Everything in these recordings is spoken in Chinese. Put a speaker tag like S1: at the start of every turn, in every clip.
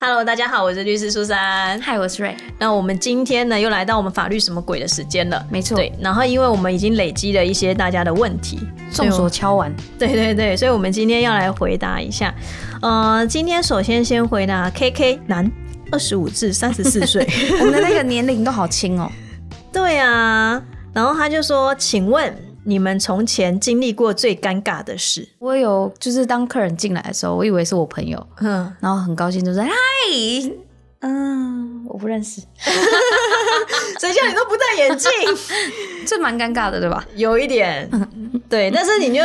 S1: Hello，大家好，我是律师苏珊。
S2: ，Hi，，我是瑞。
S1: 那我们今天呢，又来到我们法律什么鬼的时间了。
S2: 没错，
S1: 对。然后，因为我们已经累积了一些大家的问题，
S2: 众所敲完。
S1: 对对对，所以我们今天要来回答一下。呃，今天首先先回答 K K 男，二十五至三十四岁。
S2: 我们的那个年龄都好轻哦。
S1: 对啊。然后他就说：“请问。”你们从前经历过最尴尬的事？
S2: 我有，就是当客人进来的时候，我以为是我朋友，嗯，然后很高兴就说：“嗨，嗯，我不认识。”
S1: 谁叫你都不戴眼镜？
S2: 这蛮尴尬的，对吧？
S1: 有一点，对，但是你就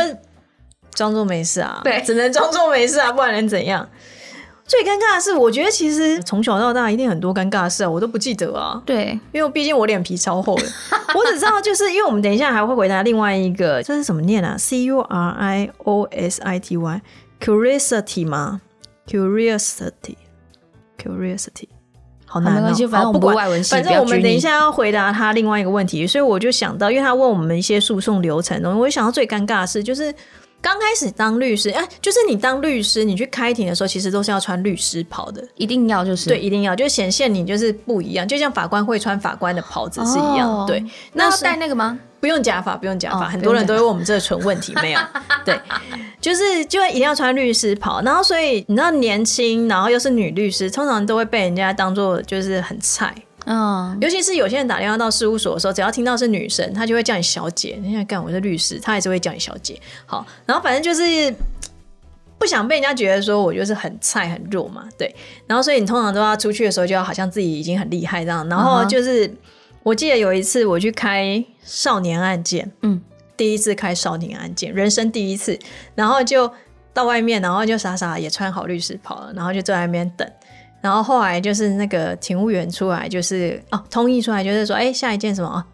S1: 装作没事啊，
S2: 对，
S1: 只能装作没事啊，不然能怎样？最尴尬的是，我觉得其实从小到大一定很多尴尬的事啊，我都不记得啊。
S2: 对，
S1: 因为毕竟我脸皮超厚的，我只知道就是因为我们等一下还会回答另外一个，这是怎么念啊？C U R I O S I T Y，curiosity 吗？curiosity，curiosity，好难
S2: 啊。反正我们不外文系，
S1: 反正我们等一下要回答他另外一个问题，所以我就想到，因为他问我们一些诉讼流程，我就想到最尴尬的事就是。刚开始当律师，哎，就是你当律师，你去开庭的时候，其实都是要穿律师袍的，
S2: 一定要就是
S1: 对，一定要就显现你就是不一样，就像法官会穿法官的袍子是一样。对，
S2: 那要戴那个吗？
S1: 不用假发，不用假发，很多人都会问我们这个纯问题没有？对，就是就一定要穿律师袍，然后所以你知道年轻，然后又是女律师，通常都会被人家当做就是很菜。嗯，尤其是有些人打电话到事务所的时候，只要听到是女生，他就会叫你小姐。你现在干我是律师，他还是会叫你小姐。好，然后反正就是不想被人家觉得说我就是很菜很弱嘛，对。然后所以你通常都要出去的时候，就要好像自己已经很厉害这样。然后就是我记得有一次我去开少年案件，嗯，第一次开少年案件，人生第一次，然后就到外面，然后就傻傻也穿好律师袍了，然后就在外面等。然后后来就是那个勤务员出来，就是哦，通译出来就是说，哎，下一件什么啊？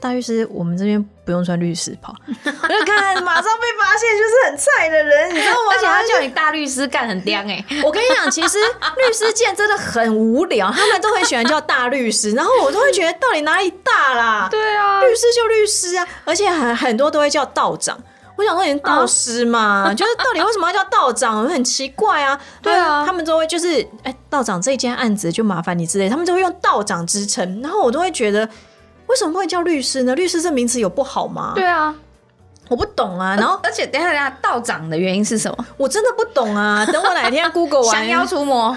S1: 大律师，我们这边不用穿律师袍。我就看，马上被发现就是很菜的人，你知道吗？
S2: 而且他叫你大律师干很刁哎。
S1: 我跟你讲，其实律师界真的很无聊，他们都很喜欢叫大律师，然后我都会觉得到底哪里大啦？
S2: 对啊，
S1: 律师就律师啊，而且很很多都会叫道长。我想说，你是道师嘛？就是到底为什么要叫道长？很奇怪啊。
S2: 对啊，
S1: 他们都会就是，哎，道长这件案子就麻烦你之类，他们就会用道长之称。然后我都会觉得，为什么会叫律师呢？律师这名词有不好吗？
S2: 对啊，
S1: 我不懂啊。然后，
S2: 而且等下等下，道长的原因是什么？
S1: 我真的不懂啊。等我哪天 Google 完，
S2: 降妖除魔，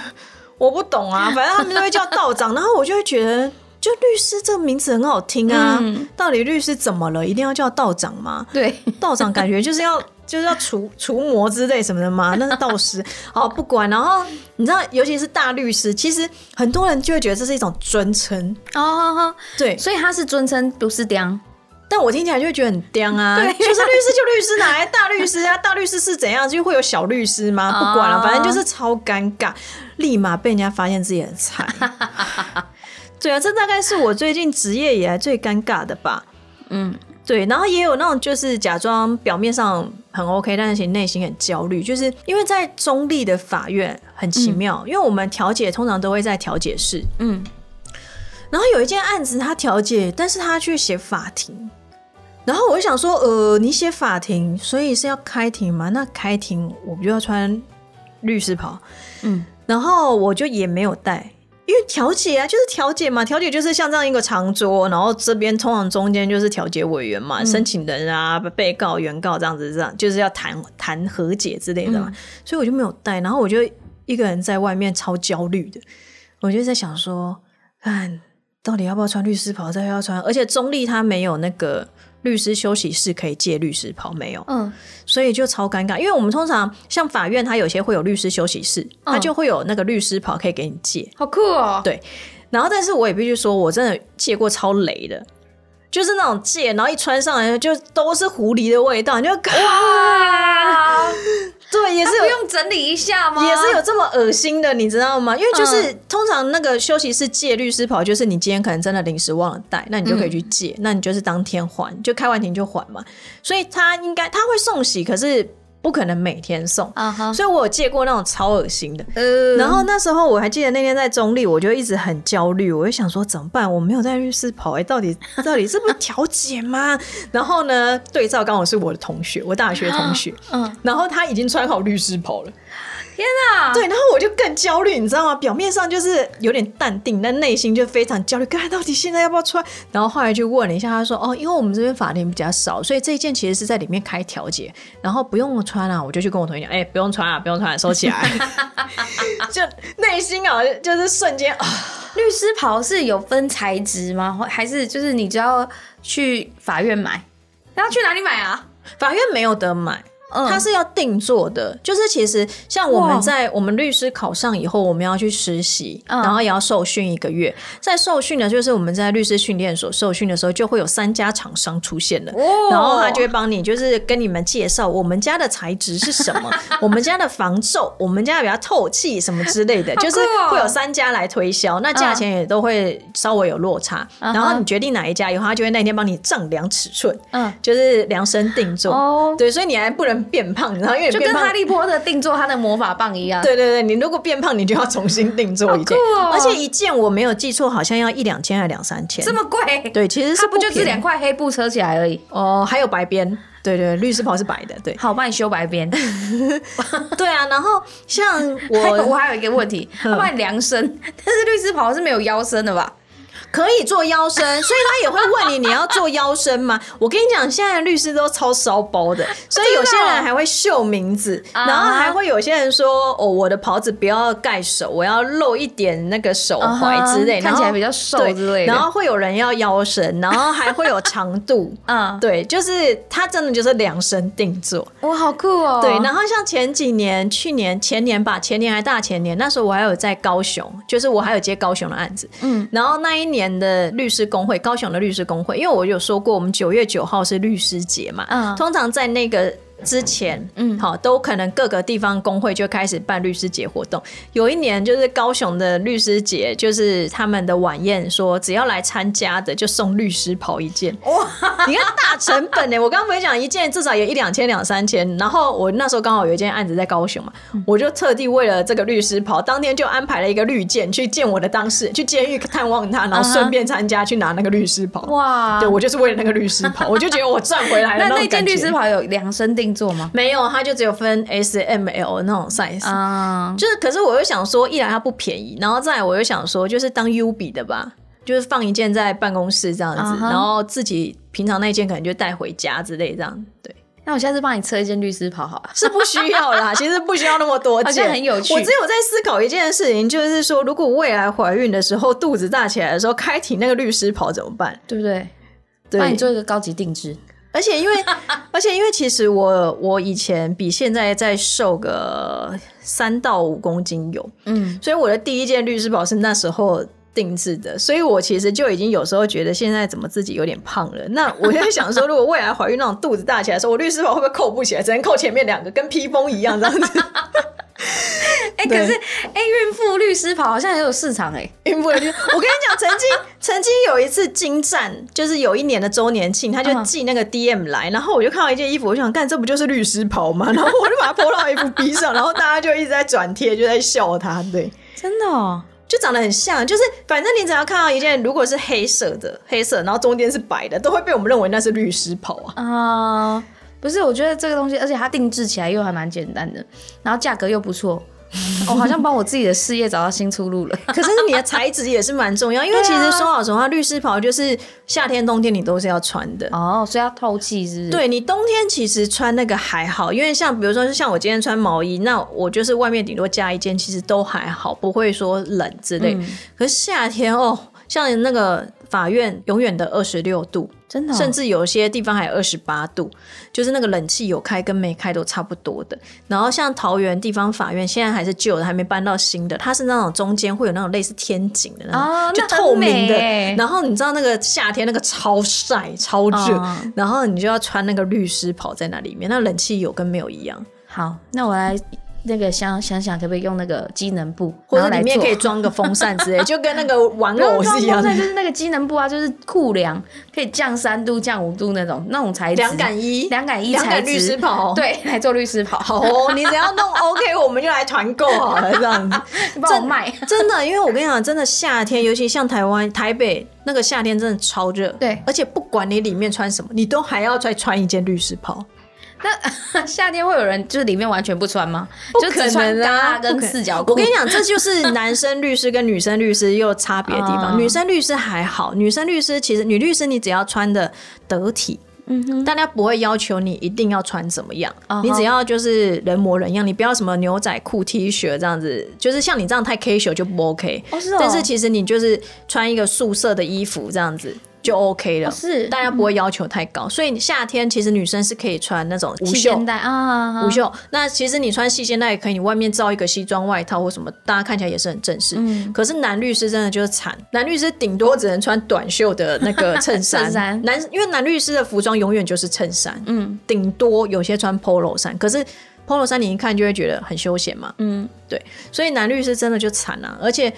S1: 我不懂啊。反正他们都会叫道长，然后我就会觉得。就律师这个名字很好听啊，到底律师怎么了？一定要叫道长吗？
S2: 对，
S1: 道长感觉就是要 就是要除除魔之类什么的吗？那是道士。好，不管。然后你知道，尤其是大律师，其实很多人就会觉得这是一种尊称哦。对，
S2: 所以他是尊称，不是刁。
S1: 但我听起来就会觉得很刁啊。对，就是律师就律师，哪来大律师啊？大律师是怎样？就会有小律师吗？不管了，反正就是超尴尬，立马被人家发现自己很菜。对啊，这大概是我最近职业以来最尴尬的吧。嗯，对，然后也有那种就是假装表面上很 OK，但是其实内心很焦虑，就是因为在中立的法院很奇妙，因为我们调解通常都会在调解室。嗯，然后有一件案子他调解，但是他去写法庭，然后我就想说，呃，你写法庭，所以是要开庭吗？那开庭我不就要穿律师袍？嗯，然后我就也没有带。因为调解啊，就是调解嘛，调解就是像这样一个长桌，然后这边通常中间就是调解委员嘛，申请人啊、被告、原告这样子，这样就是要谈谈和解之类的嘛，所以我就没有带，然后我就一个人在外面超焦虑的，我就在想说，看到底要不要穿律师袍，再要穿，而且中立他没有那个。律师休息室可以借律师袍没有？嗯，所以就超尴尬，因为我们通常像法院，它有些会有律师休息室，它就会有那个律师袍可以给你借，
S2: 好酷哦。
S1: 对，然后但是我也必须说，我真的借过超雷的。就是那种借，然后一穿上来就都是狐狸的味道，你就哇，
S2: 整理一下吗？
S1: 也是有这么恶心的，你知道吗？因为就是通常那个休息室借律师袍，就是你今天可能真的临时忘了带，那你就可以去借，那你就是当天还，就开完庭就还嘛。所以他应该他会送洗，可是。不可能每天送，所以我有借过那种超恶心的。然后那时候我还记得那天在中立，我就一直很焦虑，我就想说怎么办？我没有在律师跑，哎，到底 到底这不是调解吗？然后呢，对照刚好是我的同学，我大学同学，嗯，然后他已经穿好律师袍了，
S2: 天啊！
S1: 对，然后我就更焦虑，你知道吗？表面上就是有点淡定，但内心就非常焦虑。看到底现在要不要穿？然后后来就问了一下，他说：“哦，因为我们这边法庭比较少，所以这一件其实是在里面开调解，然后不用穿啊。”我就去跟我同学讲：“哎，不用穿啊，不用穿，收起来。”就内心啊，就是瞬间啊。
S2: 律师袍是有分材质吗？还是就是你只要去法院买？要去哪里买啊？
S1: 法院没有得买。它是要定做的，就是其实像我们在我们律师考上以后，我们要去实习，然后也要受训一个月。在受训呢，就是我们在律师训练所受训的时候，就会有三家厂商出现了，然后他就会帮你，就是跟你们介绍我们家的材质是什么，我们家的防皱，我们家比较透气什么之类的，就是会有三家来推销，那价钱也都会稍微有落差。然后你决定哪一家以后，他就会那天帮你丈量尺寸，嗯，就是量身定做。哦，对，所以你还不能。变胖，然后因为
S2: 就跟哈利波特定做他的魔法棒一样。
S1: 对对对，你如果变胖，你就要重新定做一件，而且一件我没有记错，好像要一两千还两三千，
S2: 这么贵？
S1: 对，其实是
S2: 不就是两块黑布车起来而已。
S1: 哦，还有白边，对对，律师袍是白的，对。
S2: 好，帮你修白边。
S1: 对啊，然后像我，
S2: 我还有一个问题，帮你量身，但是律师袍是没有腰身的吧？
S1: 可以做腰身，所以他也会问你你要做腰身吗？我跟你讲，现在律师都超骚包的，所以有些人还会秀名字，然后还会有些人说哦，我的袍子不要盖手，我要露一点那个手踝之类，
S2: 看起来比较瘦之类。
S1: 然后会有人要腰身，然后还会有长度，嗯，对，就是他真的就是量身定做，
S2: 哇，好酷哦。
S1: 对，然后像前几年、去年、前年吧，前年还大前年，那时候我还有在高雄，就是我还有接高雄的案子，嗯，然后那一年。年的律师工会，高雄的律师工会，因为我有说过，我们九月九号是律师节嘛，嗯，通常在那个。之前，嗯，好，都可能各个地方工会就开始办律师节活动。有一年就是高雄的律师节，就是他们的晚宴，说只要来参加的就送律师袍一件。哇，你看大成本呢！我刚刚不是讲一件至少有一两千两三千，然后我那时候刚好有一件案子在高雄嘛，我就特地为了这个律师袍，当天就安排了一个律见去见我的当事人，去监狱探望他，然后顺便参加去拿那个律师袍。哇，对我就是为了那个律师袍，我就觉得我赚回来了。那
S2: 那件律师袍有量身定。做吗？
S1: 没有，它就只有分 S、M、L 那种 size 啊。就是，可是我又想说，一来它不便宜，然后再来我又想说，就是当 U 比的吧，就是放一件在办公室这样子，然后自己平常那件可能就带回家之类这样。对，
S2: 那我下次帮你测一件律师袍好了。
S1: 是不需要啦，其实不需要那么多件，
S2: 很有趣。
S1: 我只有在思考一件事情，就是说，如果未来怀孕的时候肚子大起来的时候，开庭那个律师袍怎么办？
S2: 对不对？帮你做一个高级定制。
S1: 而且因为，而且因为，其实我我以前比现在再瘦个三到五公斤有，嗯，所以我的第一件律师袍是那时候定制的，所以我其实就已经有时候觉得现在怎么自己有点胖了。那我在想说，如果未来怀孕那种肚子大起来的时候，我律师袍会不会扣不起来，只能扣前面两个，跟披风一样这样子。
S2: 哎，可是哎，孕妇律师袍好像很有市场哎。
S1: 孕妇律师，我跟你讲，曾经 曾经有一次金站，就是有一年的周年庆，他就寄那个 DM 来，然后我就看到一件衣服，我想干，这不就是律师袍吗？然后我就把它泼到 FB 上，然后大家就一直在转贴，就在笑他。对，
S2: 真的，哦，
S1: 就长得很像，就是反正你只要看到一件，如果是黑色的，黑色，然后中间是白的，都会被我们认为那是律师袍啊。啊。
S2: 不是，我觉得这个东西，而且它定制起来又还蛮简单的，然后价格又不错，我 好像帮我自己的事业找到新出路了。
S1: 可是你的材质也是蛮重要，因为其实说老实话，律师袍就是夏天、冬天你都是要穿的
S2: 哦，所以要透气是。
S1: 对你冬天其实穿那个还好，因为像比如说像我今天穿毛衣，那我就是外面顶多加一件，其实都还好，不会说冷之类。可是夏天哦，像那个法院永远的二十六度。
S2: 真的，
S1: 甚至有些地方还有二十八度，就是那个冷气有开跟没开都差不多的。然后像桃园地方法院，现在还是旧的，还没搬到新的，它是那种中间会有那种类似天井的那种，就透明的。然后你知道那个夏天那个超晒超热，然后你就要穿那个律师袍在那里面，那冷气有跟没有一样。
S2: 好，那我来。那个想想想，可不可以用那个机能布，
S1: 或者里面可以装个风扇之类，就跟那个玩偶是一样。的。
S2: 就是那个机能布啊，就是酷凉，可以降三度、降五度那种那种材质。
S1: 凉感衣，
S2: 凉感衣材
S1: 质。律师袍，
S2: 对，来做律师袍。
S1: 好哦，你只要弄 OK，我们就来团购好了，这样子。
S2: 帮我卖。
S1: 真的，因为我跟你讲，真的夏天，尤其像台湾台北那个夏天，真的超热。
S2: 对，
S1: 而且不管你里面穿什么，你都还要再穿一件律师袍。
S2: 那 夏天会有人就是里面完全不穿吗？就
S1: 可能啊
S2: 跟四角裤。
S1: 我跟你讲，这就是 男生律师跟女生律师又差别的地方。
S2: 哦
S1: 女生律师还好，女生律师其实女律师你只要穿的得体。
S2: 嗯哼，
S1: 大家不会要求你一定要穿怎么样
S2: 哦
S1: 你只要就是人模人样，你不要什么牛仔裤、T 恤这样子，就是像你这样太 casual 就不 OK。
S2: 哦是哦
S1: 但是其实你就是穿一个素色的衣服这样子就 OK 了，
S2: 哦是
S1: 大家不会要求太高。所以夏天其实女生是可以穿那种无袖
S2: 带啊，
S1: 无袖。那其实你穿细肩带也可以，你外面罩一个西装外套或什么，大家看起来也是很正式。
S2: 嗯
S1: 可是男律师真的就是惨，男律师顶多只能穿短袖的那个衬衫。
S2: 衬衫
S1: 男因为男律师的服装永远就是衬衫，
S2: 嗯
S1: 顶多有些穿 polo 衫，可是 polo 衫你一看就会觉得很休闲嘛。
S2: 嗯，
S1: 对，所以男律师真的就惨了、而且。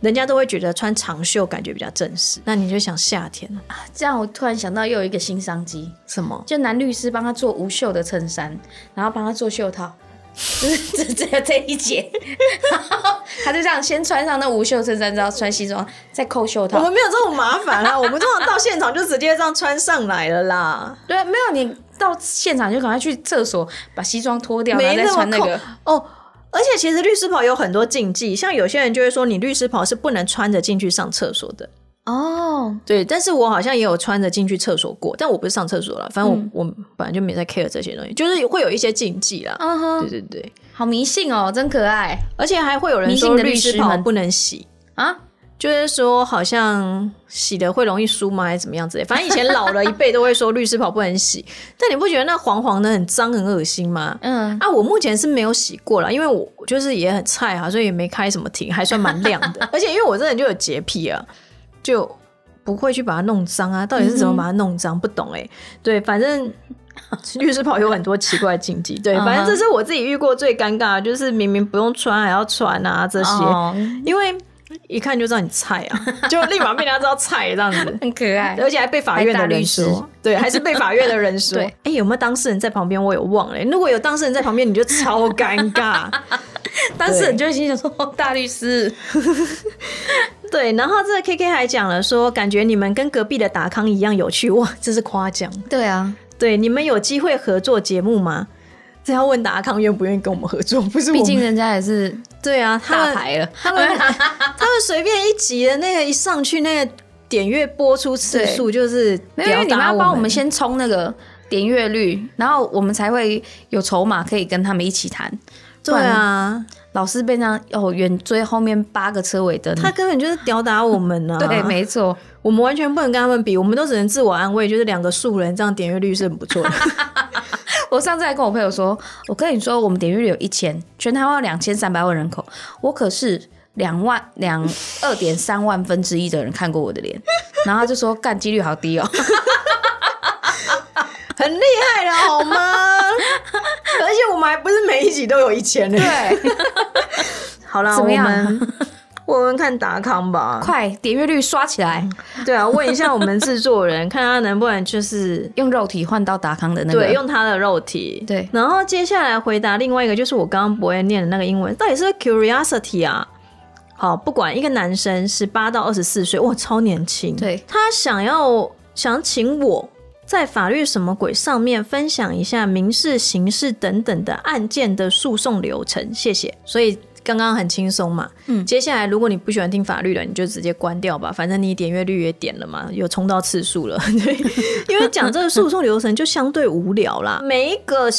S1: 人家都会觉得穿长袖感觉比较正式，那你就想夏天啊
S2: 这样我突然想到又有一个新商机，
S1: 什么？
S2: 就男律师帮他做无袖的衬衫，然后帮他做袖套，就是只只有这一节，然 后他就这样先穿上那无袖衬衫，之后穿西装，再扣袖套
S1: 我
S2: 套。
S1: 们没有这种麻烦啊，我们通常到现场就直接这样穿上来了啦。
S2: 对，没有你到现场就赶快去厕所把西装脱掉，然
S1: 没
S2: 后再穿那个。
S1: 哦。而且其实律师袍有很多禁忌，像有些人就会说你律师袍是不能穿着进去上厕所的。
S2: 哦，
S1: 对，但是我好像也有穿着进去厕所过，但我不是上厕所了，反正我、
S2: 嗯。
S1: 我本来就没在 care 这些东西，就是会有一些禁忌啦。
S2: 嗯哼，
S1: 对对对，
S2: 好迷信哦，真可爱。
S1: 而且还会有人说律
S2: 师
S1: 袍不能洗，
S2: 啊！
S1: 就是说好像洗的会容易输吗，还是怎么样之类。反正以前老了一辈都会说律师袍不能洗，但你不觉得那黄黄的很脏很恶心吗？
S2: 嗯，
S1: 啊，我目前是没有洗过了，因为我就是也很菜哈，所以也没开什么庭，还算蛮亮的。而且因为我这人就有洁癖啊，就不会去把它弄脏啊。到底是怎么把它弄脏？不懂哎、对，反正 律师袍有很多奇怪的禁忌。对，反正这是我自己遇过最尴尬的，就是明明不用穿还要穿啊这些，
S2: 哦
S1: 因为一看就知道你菜啊，就立马被人家知道菜这样子。
S2: 很可爱。
S1: 而且还被法院的人
S2: 师
S1: 说，对，还是被法院的人说。
S2: 对
S1: 哎、有没有当事人在旁边？我有忘了、如果有当事人在旁边，你就超尴尬。
S2: 当事人就会心想说：“哦大律师，
S1: 对，然后这个 K K 还讲了说，感觉你们跟隔壁的达康一样有趣，哇，这是夸奖。
S2: 对啊，
S1: 对，你们有机会合作节目吗？这要问达康愿不愿意跟我们合作，不是。
S2: 毕竟人家也是
S1: 对啊，他们
S2: 大牌了。
S1: 他们他们随便一集的那个一上去，那个点阅播出次数就是
S2: 没有，因为你们要帮我们先冲那个点阅率，然后我们才会有筹码可以跟他们一起谈。
S1: 对啊，
S2: 老师被那样哦远追后面八个车尾灯，
S1: 他根本就是吊打我们呢、
S2: 对，没错，
S1: 我们完全不能跟他们比，我们都只能自我安慰，就是两个素人这样点阅率是很不错的。
S2: 我上次还跟我朋友说，我跟你说，我们点阅率有一千，全台湾有两千三百万人口，我可是两万两二点三万分之一的人看过我的脸，然后他就说干几率好低哦，
S1: 很厉害了，好吗？而且我们还不是每一集都有一千呢。
S2: 对，
S1: 好啦，
S2: 怎么样
S1: 我们问问看达康吧。
S2: 快点阅率刷起来，
S1: 对啊，问一下我们制作人，看他能不能就是
S2: 用肉体换到达康的那个，
S1: 对用他的肉体。
S2: 对
S1: 然后接下来回答另外一个，就是我刚刚不会念的那个英文，到底是 curiosity 啊？好，不管一个男生十八到二十四岁，哇，超年轻。
S2: 对
S1: 他想要想请我在法律什么鬼上面分享一下民事、刑事等等的案件的诉讼流程，谢谢。所以刚刚很轻松嘛，
S2: 嗯。
S1: 接下来如果你不喜欢听法律的，你就直接关掉吧，反正你点阅率也点了嘛，有冲到次数了，对，因为讲这个诉讼流程就相对无聊啦，每一个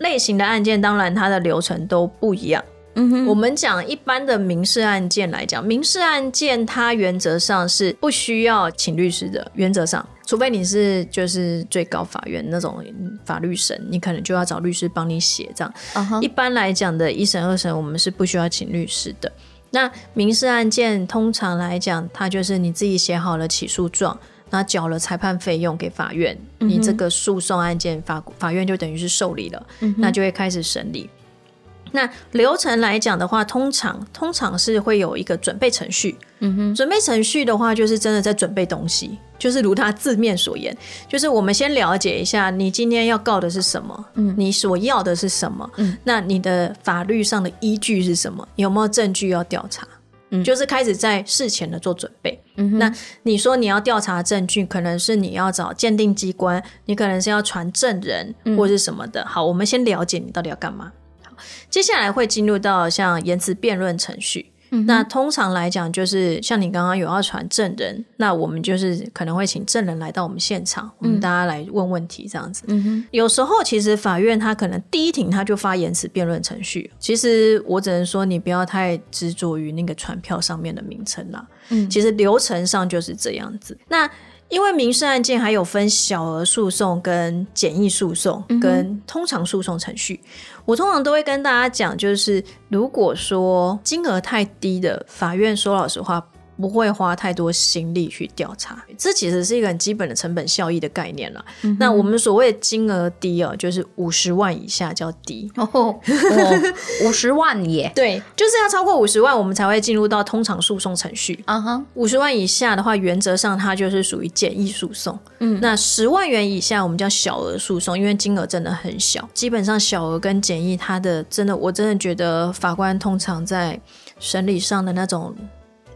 S1: 类型的案件，当然它的流程都不一样。
S2: 嗯哼，
S1: 我们讲一般的民事案件来讲，民事案件它原则上是不需要请律师的，原则上，除非你是就是最高法院那种法律审，你可能就要找律师帮你写这样。一般来讲的一审、二审，我们是不需要请律师的。那民事案件通常来讲，它就是你自己写好了起诉状，那缴了裁判费用给法院，你这个诉讼案件法法院就等于是受理了，那就会开始审理。那流程来讲的话，通常通常是会有一个准备程序。
S2: 嗯哼，
S1: 准备程序的话，就是真的在准备东西，就是如它字面所言，就是我们先了解一下你今天要告的是什么，嗯，你所要的是什么，
S2: 嗯，
S1: 那你的法律上的依据是什么？有没有证据要调查？嗯，就是开始在事前的做准备。嗯那你说你要调查证据，可能是你要找鉴定机关，你可能是要传证人或是什么的。好，我们先了解你到底要干嘛。好，接下来会进入到像言辞辩论程序。那通常来讲，就是像你刚刚有要传证人，那我们就是可能会请证人来到我们现场，我们大家来问问题这样子。有时候其实法院他可能第一庭他就发言词辩论程序，其实我只能说你不要太执着于那个传票上面的名称啦。嗯，其实流程上就是这样子。那因为民事案件还有分小额诉讼、跟简易诉讼、跟通常诉讼程序。我通常都会跟大家讲，就是如果说金额太低的，法院说老实话。不会花太多心力去调查，这其实是一个很基本的成本效益的概念了。那我们所谓金额低哦，就是五十万以下叫低哦，
S2: 五十万耶，
S1: 对，就是要超过五十万，我们才会进入到通常诉讼程序。啊哈，五十万以下的话，原则上它就是属于简易诉讼。嗯，那十万元以下我们叫小额诉讼，因为金额真的很小。基本上小额跟简易，它的真的，我真的觉得法官通常在审理上的那种。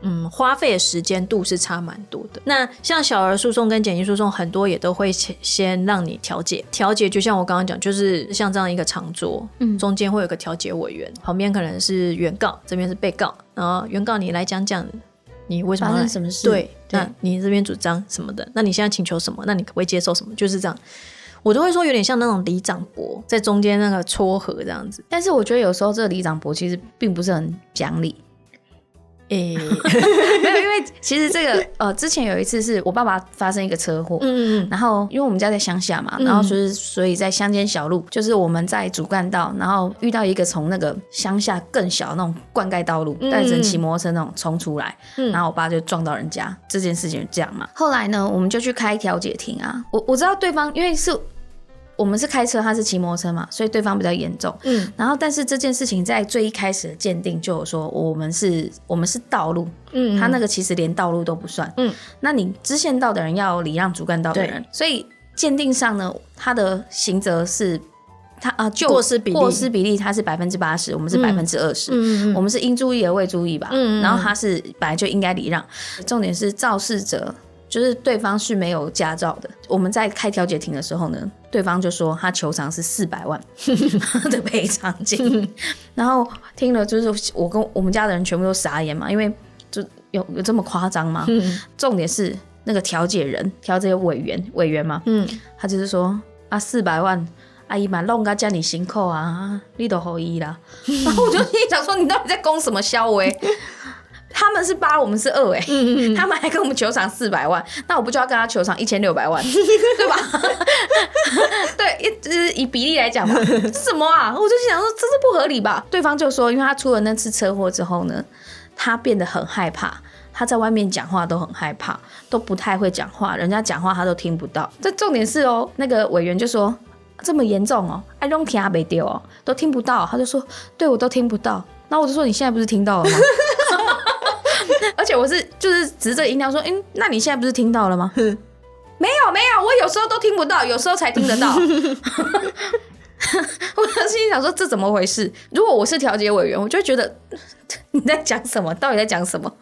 S1: 嗯，花费的时间度是差蛮多的。那像小额诉讼跟简易诉讼，很多也都会先先让你调解。调解就像我刚刚讲，就是像这样一个长桌，嗯，中间会有个调解委员，旁边可能是原告，这边是被告，然后原告你来讲讲你为什么
S2: 发生什么事？
S1: 对，那你这边主张什么的？那你现在请求什么？那你可不可以接受什么？就是这样，我都会说有点像那种里长伯在中间那个撮合这样子。
S2: 但是我觉得有时候这个里长伯其实并不是很讲理。诶，没有，因为其实这个呃，之前有一次是我爸爸发生一个车祸，嗯嗯，然后因为我们家在乡下嘛，然后就是所以在乡间小路，就是我们在主干道，然后遇到一个从那个乡下更小那种灌溉道路，带着骑摩托车那种冲出来，然后我爸就撞到人家，这件事情这样嘛。后来呢，我们就去开调解庭啊，我我知道对方因为是。我们是开车，他是骑摩托车嘛，所以对方比较严重。嗯，然后但是这件事情在最一开始的鉴定就有说，我们是我们是道路，嗯，他那个其实连道路都不算。嗯，那你支线道的人要礼让主干道的人，所以鉴定上呢，他的刑责是他啊，就
S1: 过失比例，
S2: 过失比例他是百分之八十，我们是百分之二十。我们是应注意而未注意吧。嗯然后他是本来就应该礼让，重点是肇事者。就是对方是没有驾照的。我们在开调解庭的时候呢，对方就说他求偿是四百万 的赔偿金。然后听了，就是我跟我们家的人全部都傻眼嘛，因为就有有这么夸张吗？重点是那个调解人、调解委员、委员嘛，嗯，他就是说啊，四百万，阿姨嘛弄个叫你辛苦啊，你都好意啦。然后我就心想说，你到底在攻什么销威？他们是八，我们是二哎，他们还跟我们球场四百万，那我不就要跟他球场一千六百万，对吧？对，一是以比例来讲嘛，什么啊？我就想说这是不合理吧？对方就说，因为他出了那次车祸之后呢，他变得很害怕，他在外面讲话都很害怕，都不太会讲话，人家讲话他都听不到。这重点是哦，那个委员就说这么严重哦，I don't 听阿北丢哦，都听不到。他就说，对我都听不到。那我就说你现在不是听到了吗？而且我是就是指着音量说，嗯，那你现在不是听到了吗？没有没有，我有时候都听不到，有时候才听得到。我心里想说，这怎么回事？如果我是调解委员，我就觉得你在讲什么？到底在讲什么？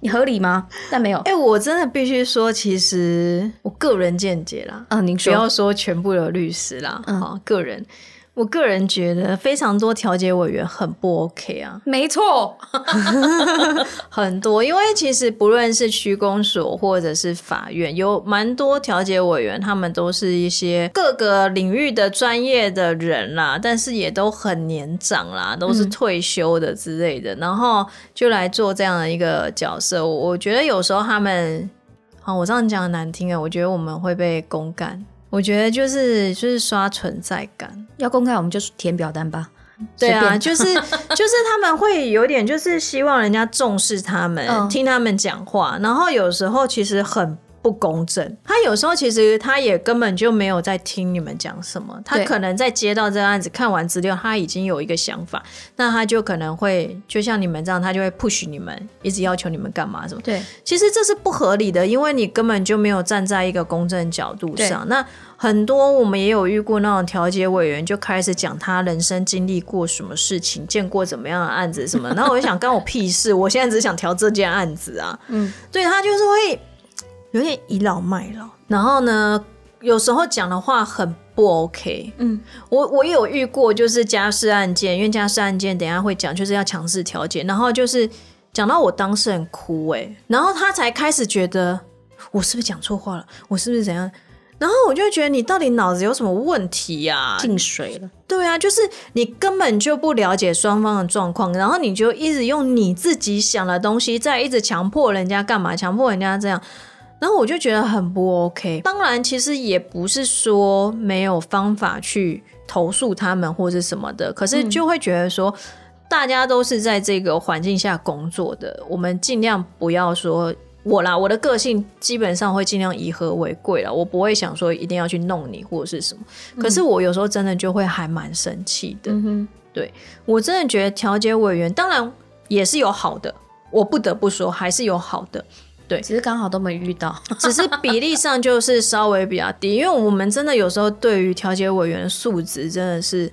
S2: 你合理吗？但没有。
S1: 哎，我真的必须说，其实我个人见解啦。
S2: 嗯，您
S1: 不要说全部的律师啦。嗯，个人。我个人觉得非常多调解委员很不 OK 啊，
S2: 没错
S1: 很多，因为其实不论是区公所或者是法院，有蛮多调解委员，他们都是一些各个领域的专业的人啦，但是也都很年长啦，都是退休的之类的，然后就来做这样的一个角色。我觉得有时候他们，啊，我这样讲难听啊，我觉得我们会被公干。我觉得就是就是刷存在感，
S2: 要公开我们就填表单吧。
S1: 对啊，就是就是他们会有点就是希望人家重视他们，听他们讲话，然后有时候其实很不公正。他有时候其实他也根本就没有在听你们讲什么，他可能在接到这个案子看完资料，他已经有一个想法，那他就可能会就像你们这样，他就会 push 你们，一直要求你们干嘛什么。
S2: 对，
S1: 其实这是不合理的，因为你根本就没有站在一个公正角度上。那很多我们也有遇过那种调解委员，就开始讲他人生经历过什么事情，见过怎么样的案子什么。然后我就想，干我屁事！我现在只想调这件案子啊。嗯，对他就是会有点倚老卖老，然后呢，有时候讲的话很不 OK。嗯，我我有遇过，就是家事案件，因为家事案件等一下会讲，就是要强制调解，然后就是讲到我当事人哭、欸，然后他才开始觉得我是不是讲错话了，我是不是怎样？然后我就觉得你到底脑子有什么问题呀、
S2: 进水了。
S1: 对啊，就是你根本就不了解双方的状况，然后你就一直用你自己想的东西，在一直强迫人家干嘛，强迫人家这样。然后我就觉得很不 OK。当然，其实也不是说没有方法去投诉他们或是什么的，可是就会觉得说，大家都是在这个环境下工作的，我们尽量不要说。我啦，我的个性基本上会尽量以和为贵了，我不会想说一定要去弄你或者是什么。可是我有时候真的就会还蛮生气的。对我真的觉得调解委员当然也是有好的，我不得不说还是有好的，
S2: 只是刚好都没遇到。
S1: 只是比例上就是稍微比较低，因为我们真的有时候对于调解委员的素质真的是。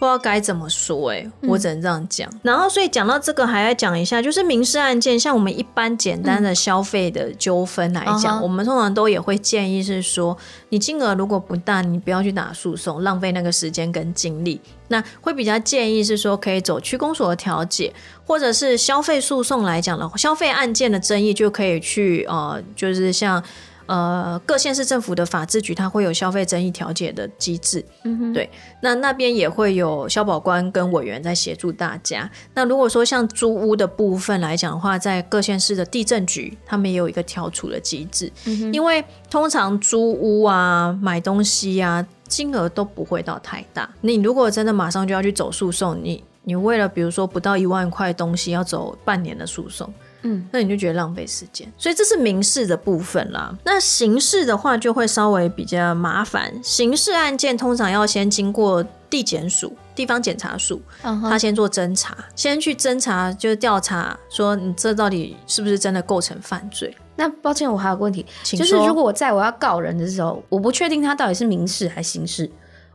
S1: 不知道该怎么说、欸，我只能这样讲。然后，所以讲到这个，还要讲一下，就是民事案件，像我们一般简单的消费的纠纷来讲，
S2: 嗯
S1: 我们通常都也会建议是说，你金额如果不大，你不要去打诉讼，浪费那个时间跟精力。那会比较建议是说，可以走区公所的调解，或者是消费诉讼来讲的话，消费案件的争议就可以去呃，就是像。呃，各县市政府的法制局，它会有消费争议调解的机制，嗯对，那那边也会有消保官跟委员在协助大家。那如果说像租屋的部分来讲的话，在各县市的地震局，他们也有一个调处的机制，因为通常租屋啊、买东西啊，金额都不会到太大。你如果真的马上就要去走诉讼，你你为了比如说不到一万块东西要走半年的诉讼，嗯，那你就觉得浪费时间。所以这是民事的部分啦。那刑事的话就会稍微比较麻烦。刑事案件通常要先经过地检署、地方检察署，
S2: 嗯
S1: 他先做侦查，先去侦查，就是调查说你这到底是不是真的构成犯罪。
S2: 那抱歉，我还有个问题，
S1: 请
S2: 就是如果我在我要告人的时候，我不确定他到底是民事还是刑事，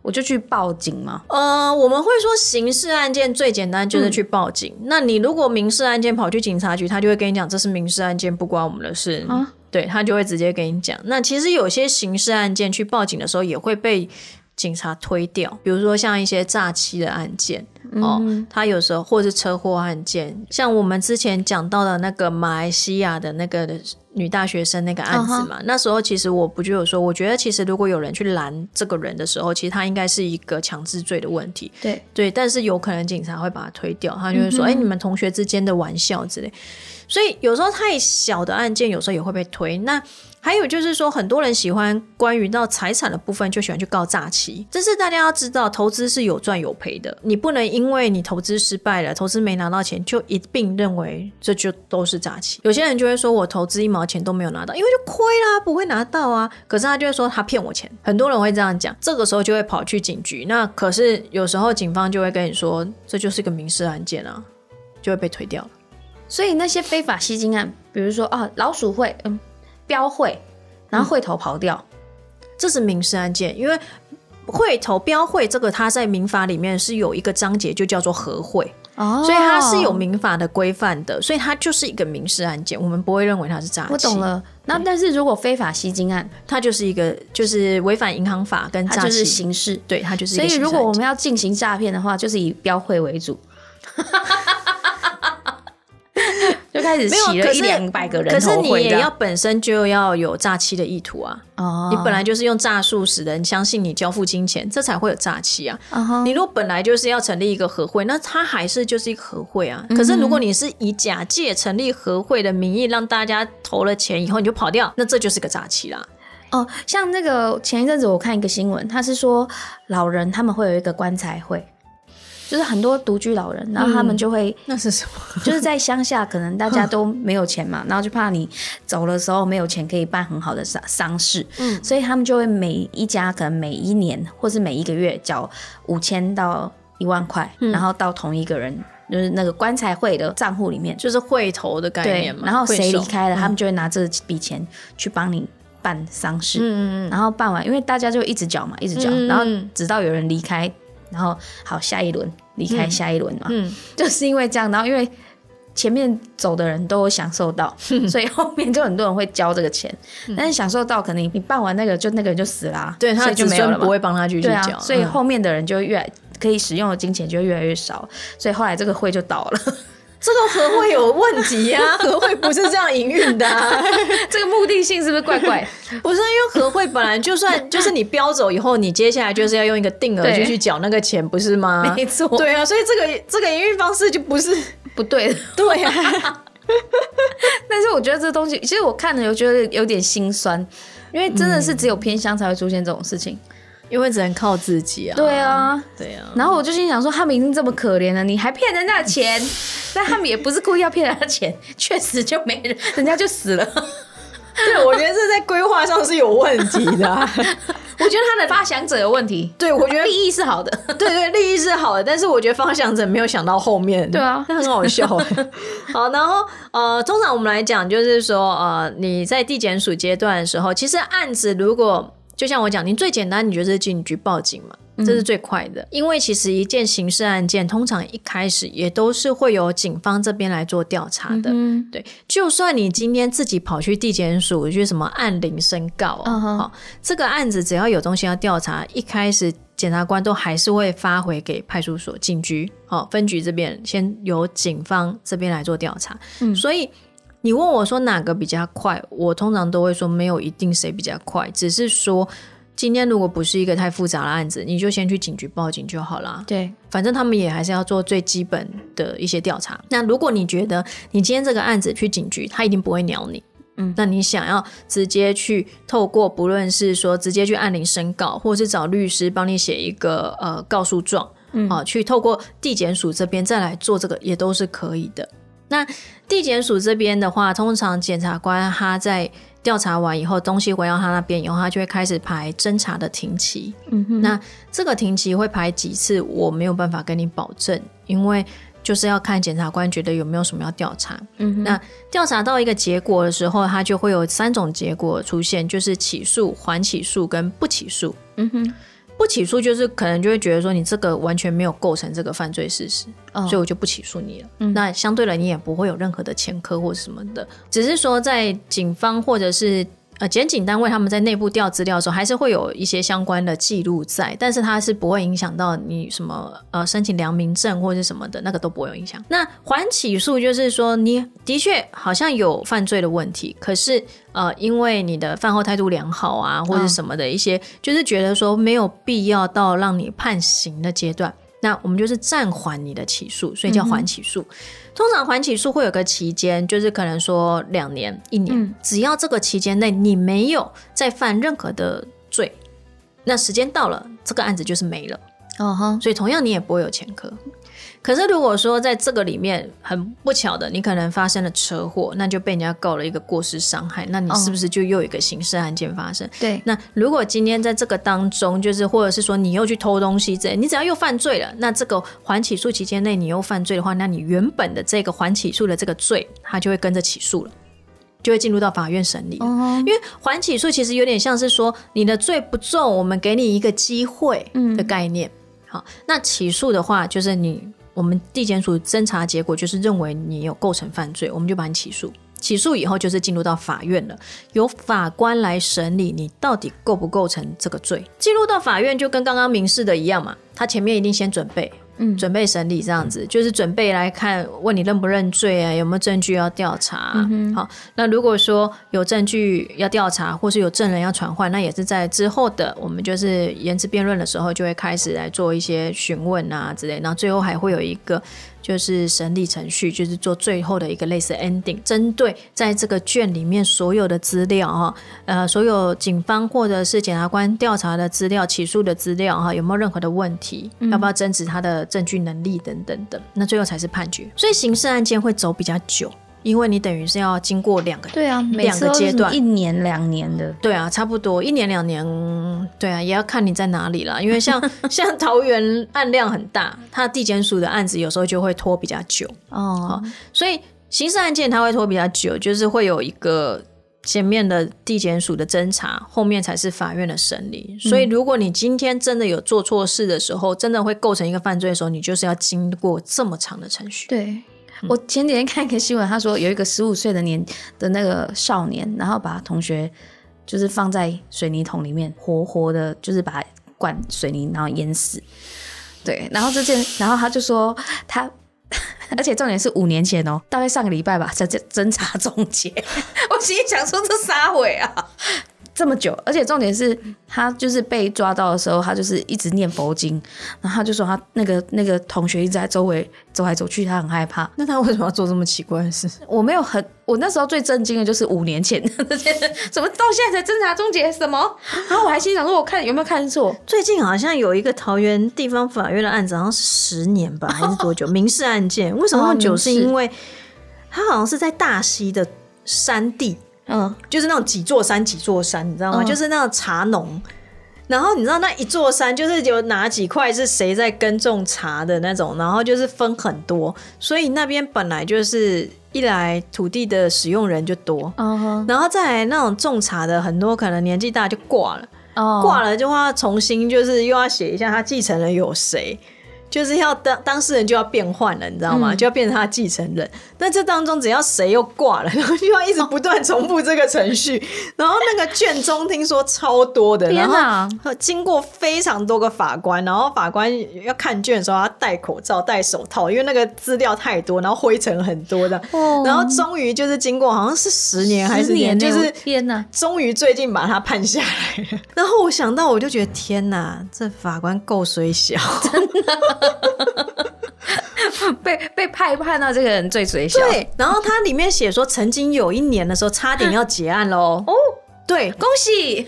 S2: 我就去报警吗？
S1: 呃，我们会说刑事案件最简单就是去报警。那你如果民事案件跑去警察局，他就会跟你讲这是民事案件，不关我们的事。
S2: 啊
S1: 对他就会直接跟你讲。那其实有些刑事案件去报警的时候，也会被警察推掉，比如说像一些诈欺的案件。哦，他有时候或是车祸案件，像我们之前讲到的那个马来西亚的那个女大学生那个案子嘛那时候其实我不就有说，我觉得其实如果有人去拦这个人的时候，其实他应该是一个强制罪的问题。
S2: 对，
S1: 对，但是有可能警察会把他推掉，他就会说：“哎、你们同学之间的玩笑之类。”所以有时候太小的案件，有时候也会被推。那还有就是说，很多人喜欢关于到财产的部分，就喜欢去告诈欺。这是大家要知道，投资是有赚有赔的。你不能因为你投资失败了，投资没拿到钱，就一并认为这就都是诈欺。有些人就会说我投资一毛钱都没有拿到，因为就亏啦，不会拿到啊。可是他就会说他骗我钱，很多人会这样讲。这个时候就会跑去警局。那可是有时候警方就会跟你说，这就是个民事案件啊，就会被推掉了。
S2: 所以那些非法吸金案，比如说啊老鼠会，嗯，标会，然后会头跑掉，
S1: 这是民事案件，因为会头标会这个，它在民法里面是有一个章节，就叫做合会，
S2: 哦
S1: 所以它是有民法的规范的，所以它就是一个民事案件，我们不会认为它是诈欺。
S2: 我懂，了。那但是如果非法吸金案，
S1: 它就是一个就是违反银行法跟诈欺，
S2: 它就是刑事。
S1: 对，它就是一
S2: 所以。如果我们要进行诈骗的话，就是以标会为主。就开始
S1: 没有
S2: 洗了一两百个人
S1: 可是你也要本身就要有诈欺的意图啊。
S2: 哦
S1: 你本来就是用诈术使人相信你交付金钱，这才会有诈欺啊。你如果本来就是要成立一个合会，那它还是就是一个合会啊。
S2: 嗯
S1: 可是如果你是以假借成立合会的名义让大家投了钱以后你就跑掉，那这就是个诈欺啦。
S2: 哦，像那个前一阵子我看一个新闻，他是说老人他们会有一个棺材会，就是很多独居老人，然后他们就会
S1: 那是什么？
S2: 就是在乡下，可能大家都没有钱嘛，然后就怕你走的时候没有钱可以办很好的丧丧事，嗯，所以他们就会每一家可能每一年或是每一个月缴五千到一万块，然后到同一个人就是那个棺材会的账户里面，
S1: 就是会头的概念，嘛。
S2: 然后谁离开了，他们就会拿这笔钱去帮你办丧事，嗯然后办完，因为大家就一直缴嘛，一直缴，然后直到有人离开，然后好下一轮离开下一轮嘛，
S1: 嗯，
S2: 就是因为这样，然后因为前面走的人都有享受到，所以后面就很多人会交这个钱，但是享受到可能你办完那个就那个人就死啦、
S1: 嗯对他
S2: 就没有了嘛。
S1: 不会帮他继续交。
S2: 所以后面的人就会越来可以使用的金钱就会越来越少，所以后来这个会就倒了。
S1: 这个和会有问题呀、和会不是这样营运的、啊，
S2: 这个目的性是不是怪怪？
S1: 不是因为和会本来就算就是你标走以后，你接下来就是要用一个定额
S2: 对
S1: 就去缴那个钱，不是吗？
S2: 没错，
S1: 对啊，所以这个这个营运方式就不是
S2: 不对的。
S1: 对啊，
S2: 但是我觉得这东西，其实我看了，有觉得有点心酸，因为真的是只有偏乡才会出现这种事情。
S1: 因为只能靠自己啊。
S2: 对啊，
S1: 对啊，
S2: 然后我就心想说，他们已经这么可怜了，你还骗人家的钱？但他们也不是故意要骗人家的钱，确实就没人，人家就死了。
S1: 对，我觉得这在规划上是有问题的啊、
S2: 我觉得他的发想者有问题，
S1: 对，我觉得
S2: 利益是好的。
S1: 对对，利益是好的，但是我觉得方向者没有想到后面，
S2: 对啊
S1: 那很好笑。好，然后呃，通常我们来讲，就是说呃，你在地检署阶段的时候，其实案子如果就像我讲，你最简单，你就是警局报警嘛。这是最快的，因为其实一件刑事案件，通常一开始也都是会由警方这边来做调查的。
S2: 嗯，
S1: 对，就算你今天自己跑去地检署去什么按铃申告、这个案子只要有东西要调查，一开始检察官都还是会发回给派出所、警局、好、分局这边，先由警方这边来做调查。
S2: 嗯
S1: 所以你问我说哪个比较快，我通常都会说没有一定谁比较快，只是说。今天如果不是一个太复杂的案子，你就先去警局报警就好啦。
S2: 对，
S1: 反正他们也还是要做最基本的一些调查。那如果你觉得你今天这个案子去警局，他一定不会鸟你。嗯，那你想要直接去透过不论是说直接去按铃申告，或者是找律师帮你写一个呃告诉状，嗯，啊，去透过地检署这边再来做这个，也都是可以的。那地检署这边的话，通常检察官他在调查完以后，东西回到他那边以后，他就会开始排侦查的庭期。
S2: 嗯哼，
S1: 那这个庭期会排几次，我没有办法跟你保证，因为就是要看检察官觉得有没有什么要调查。
S2: 嗯哼，
S1: 那调查到一个结果的时候，他就会有三种结果出现，就是起诉、缓起诉跟不起诉。
S2: 嗯哼，
S1: 不起诉就是可能就会觉得说你这个完全没有构成这个犯罪事实，
S2: 哦
S1: 所以我就不起诉你了。那相对来，你也不会有任何的前科或什么的，只是说在警方或者是呃检警单位他们在内部调资料的时候，还是会有一些相关的记录在，但是它是不会影响到你什么呃申请良民证或者是什么的，那个都不会有影响。那缓起诉就是说你的确好像有犯罪的问题，可是呃因为你的饭后态度良好啊或者什么的一些，就是觉得说没有必要到让你判刑的阶段。那我们就是暂缓你的起诉，所以叫缓起诉。通常缓起诉会有个期间，就是可能说两年、一年，只要这个期间内你没有再犯任何的罪，那时间到了，这个案子就是没了。
S2: 哦哈，
S1: 所以同样你也不会有前科。可是如果说在这个里面很不巧的，你可能发生了车祸，那就被人家告了一个过失伤害，那你是不是就又有一个刑事案件发生？
S2: 对，
S1: 那如果今天在这个当中，就是或者是说你又去偷东西之类，你只要又犯罪了，那这个缓起诉期间内你又犯罪的话，那你原本的这个缓起诉的这个罪，它就会跟着起诉了。就会进入到法院审理因为缓起诉其实有点像是说你的罪不重，我们给你一个机会的概念。好，那起诉的话，就是你我们地检署侦查结果就是认为你有构成犯罪，我们就把你起诉。起诉以后就是进入到法院了，由法官来审理你到底构不构成这个罪。进入到法院就跟刚刚民事的一样嘛，他前面一定先准备，
S2: 嗯。
S1: 准备审理这样子，就是准备来看问你认不认罪啊，有没有证据要调查。嗯好，那如果说有证据要调查，或是有证人要传唤，那也是在之后的我们就是言之辩论的时候，就会开始来做一些询问啊之类，然后最后还会有一个就是审理程序，就是做最后的一个类似 ending，针对在这个卷里面所有的资料哈，呃，所有警方或者是检察官调查的资料、起诉的资料哈，有没有任何的问题？要不要争执他的证据能力等等等？那最后才是判决。所以刑事案件会走比较久。因为你等于是要经过两个
S2: 对啊，
S1: 两个阶段，
S2: 一年两年的，
S1: 对啊，差不多一年两年，对啊，也要看你在哪里了。因为像 像桃园案量很大，它地检署的案子有时候就会拖比较久哦。所以刑事案件它会拖比较久，就是会有一个前面的地检署的侦查，后面才是法院的审理。所以如果你今天真的有做错事的时候，真的会构成一个犯罪的时候，你就是要经过这么长的程序。
S2: 对。我前几天看一个新闻，他说有一个十五岁的年的那个少年，然后把同学就是放在水泥桶里面，活活的，就是把灌水泥，然后淹死。对，然后这件，然后他就说他，而且重点是五年前哦，大概上个礼拜吧，在侦侦查终 结。我心里想说这啥鬼啊？这么久，而且重点是他就是被抓到的时候，他就是一直念佛经，然后他就说他那个那个同学一直在周围走来走去，他很害怕。
S1: 那他为什么要做这么奇怪的事？
S2: 我没有很，我那时候最震惊的就是五年前这件事，怎么到现在才侦查终结？什么？然后我还心想说，我看有没有看错？
S1: 最近好像有一个桃园地方法院的案子，好像是十年吧，还是多久？民事案件为什么那么久？是因为他好像是在大溪的山地。嗯，就是那种几座山几座山，你知道吗？就是那种茶农，然后你知道那一座山就是有哪几块是谁在耕种茶的那种，然后就是分很多，所以那边本来就是一来土地的使用人就多，然后再来那种种茶的很多可能年纪大就挂了，挂了就要重新就是又要写一下他继承人有谁。就是要当当事人就要变换了，你知道吗？就要变成他的继承人。那这当中只要谁又挂了，然 后就要一直不断重复这个程序。然后那个卷宗听说超多的，然后经过非常多个法官，然后法官要看卷的时候要戴口罩、戴手套，因为那个资料太多，然后灰尘很多的。然后终于就是经过好像是十年还是年，就是
S2: 天哪！
S1: 终于最近把他判下来了。然后我想到，我就觉得天哪，这法官够水小，
S2: 真的。被被派判到这个人最嘴小。
S1: 对，然后他里面写说，曾经有一年的时候，差点要结案喽。哦，对，
S2: 恭喜，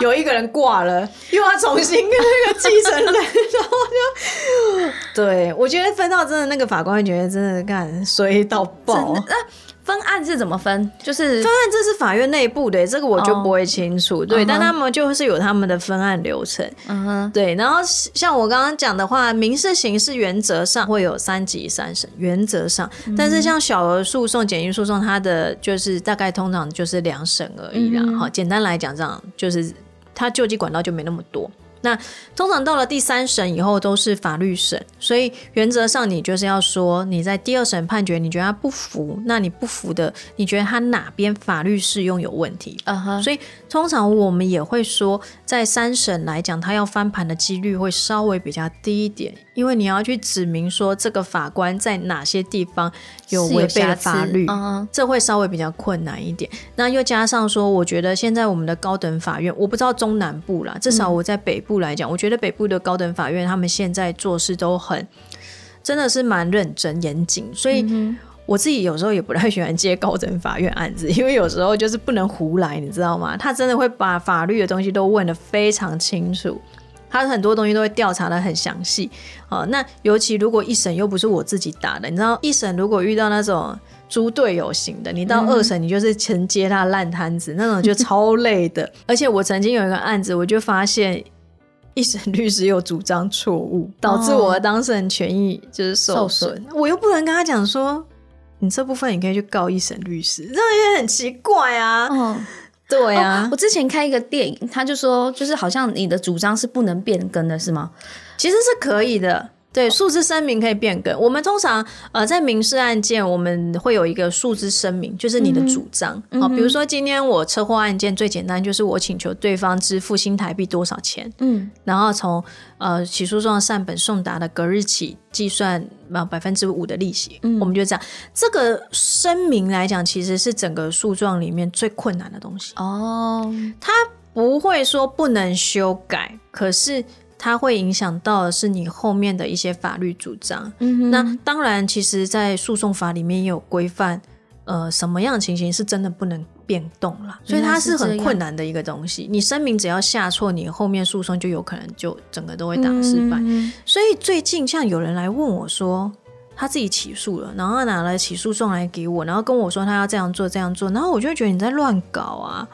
S1: 有一个人挂了，又要重新跟那个继承人，然后就，对我觉得分到真的那个法官会觉得真的干衰到爆。
S2: 分案是怎么分？就是
S1: 分案，这是法院内部的，这个我就不会清楚。对，但他们就是有他们的分案流程。嗯哼，对。然后像我刚刚讲的话，民事、刑事原则上会有三级三审，原则上。但是像小额诉讼、简易诉讼，它的就是大概通常就是两审而已啦。好，简单来讲，这样就是它救济管道就没那么多。那通常到了第三审以后都是法律审，所以原则上你就是要说你在第二审判决你觉得他不服，那你不服的，你觉得他哪边法律适用有问题？嗯哼，所以通常我们也会说，在三审来讲，他要翻盘的几率会稍微比较低一点。因为你要去指明说这个法官在哪些地方有违背法律，这会稍微比较困难一点。那又加上说，我觉得现在我们的高等法院，我不知道中南部啦，至少我在北部来讲，我觉得北部的高等法院他们现在做事都很，真的是蛮认真严谨。所以我自己有时候也不太喜欢接高等法院案子，因为有时候就是不能胡来，你知道吗？他真的会把法律的东西都问得非常清楚。他很多东西都会调查的很详细，哦，那尤其如果一审又不是我自己打的，你知道一审如果遇到那种猪队友型的，你到二审你就是承接他烂摊子，那种就超累的。而且我曾经有一个案子，我就发现一审律师有主张错误，导致我的当事人权益就是受损，我又不能跟他讲说，你这部分你可以去告一审律师，这也很奇怪啊。对啊，
S2: 我之前看一个电影，他就说，就是好像你的主张是不能变更的，是吗？
S1: 其实是可以的。对，数字声明可以变更。我们通常呃在民事案件，我们会有一个数字声明，就是你的主张啊。比如说今天我车祸案件最简单，就是我请求对方支付新台币多少钱，嗯，然后从呃起诉状善本送达的隔日起计算啊百分之五的利息。嗯，我们就这样。这个声明来讲，其实是整个诉状里面最困难的东西。哦，它不会说不能修改，可是。它会影响到的是你后面的一些法律主张。
S2: 嗯，
S1: 那当然，其实，在诉讼法里面也有规范，呃，什么样的情形是真的不能变动啦，所以它是很困难的一个东西。你声明只要下错，你后面诉讼就有可能就整个都会打失败。
S2: 嗯
S1: 所以最近像有人来问我说，他自己起诉了，然后拿了起诉状来给我，然后跟我说他要这样做这样做，然后我就觉得你在乱搞啊，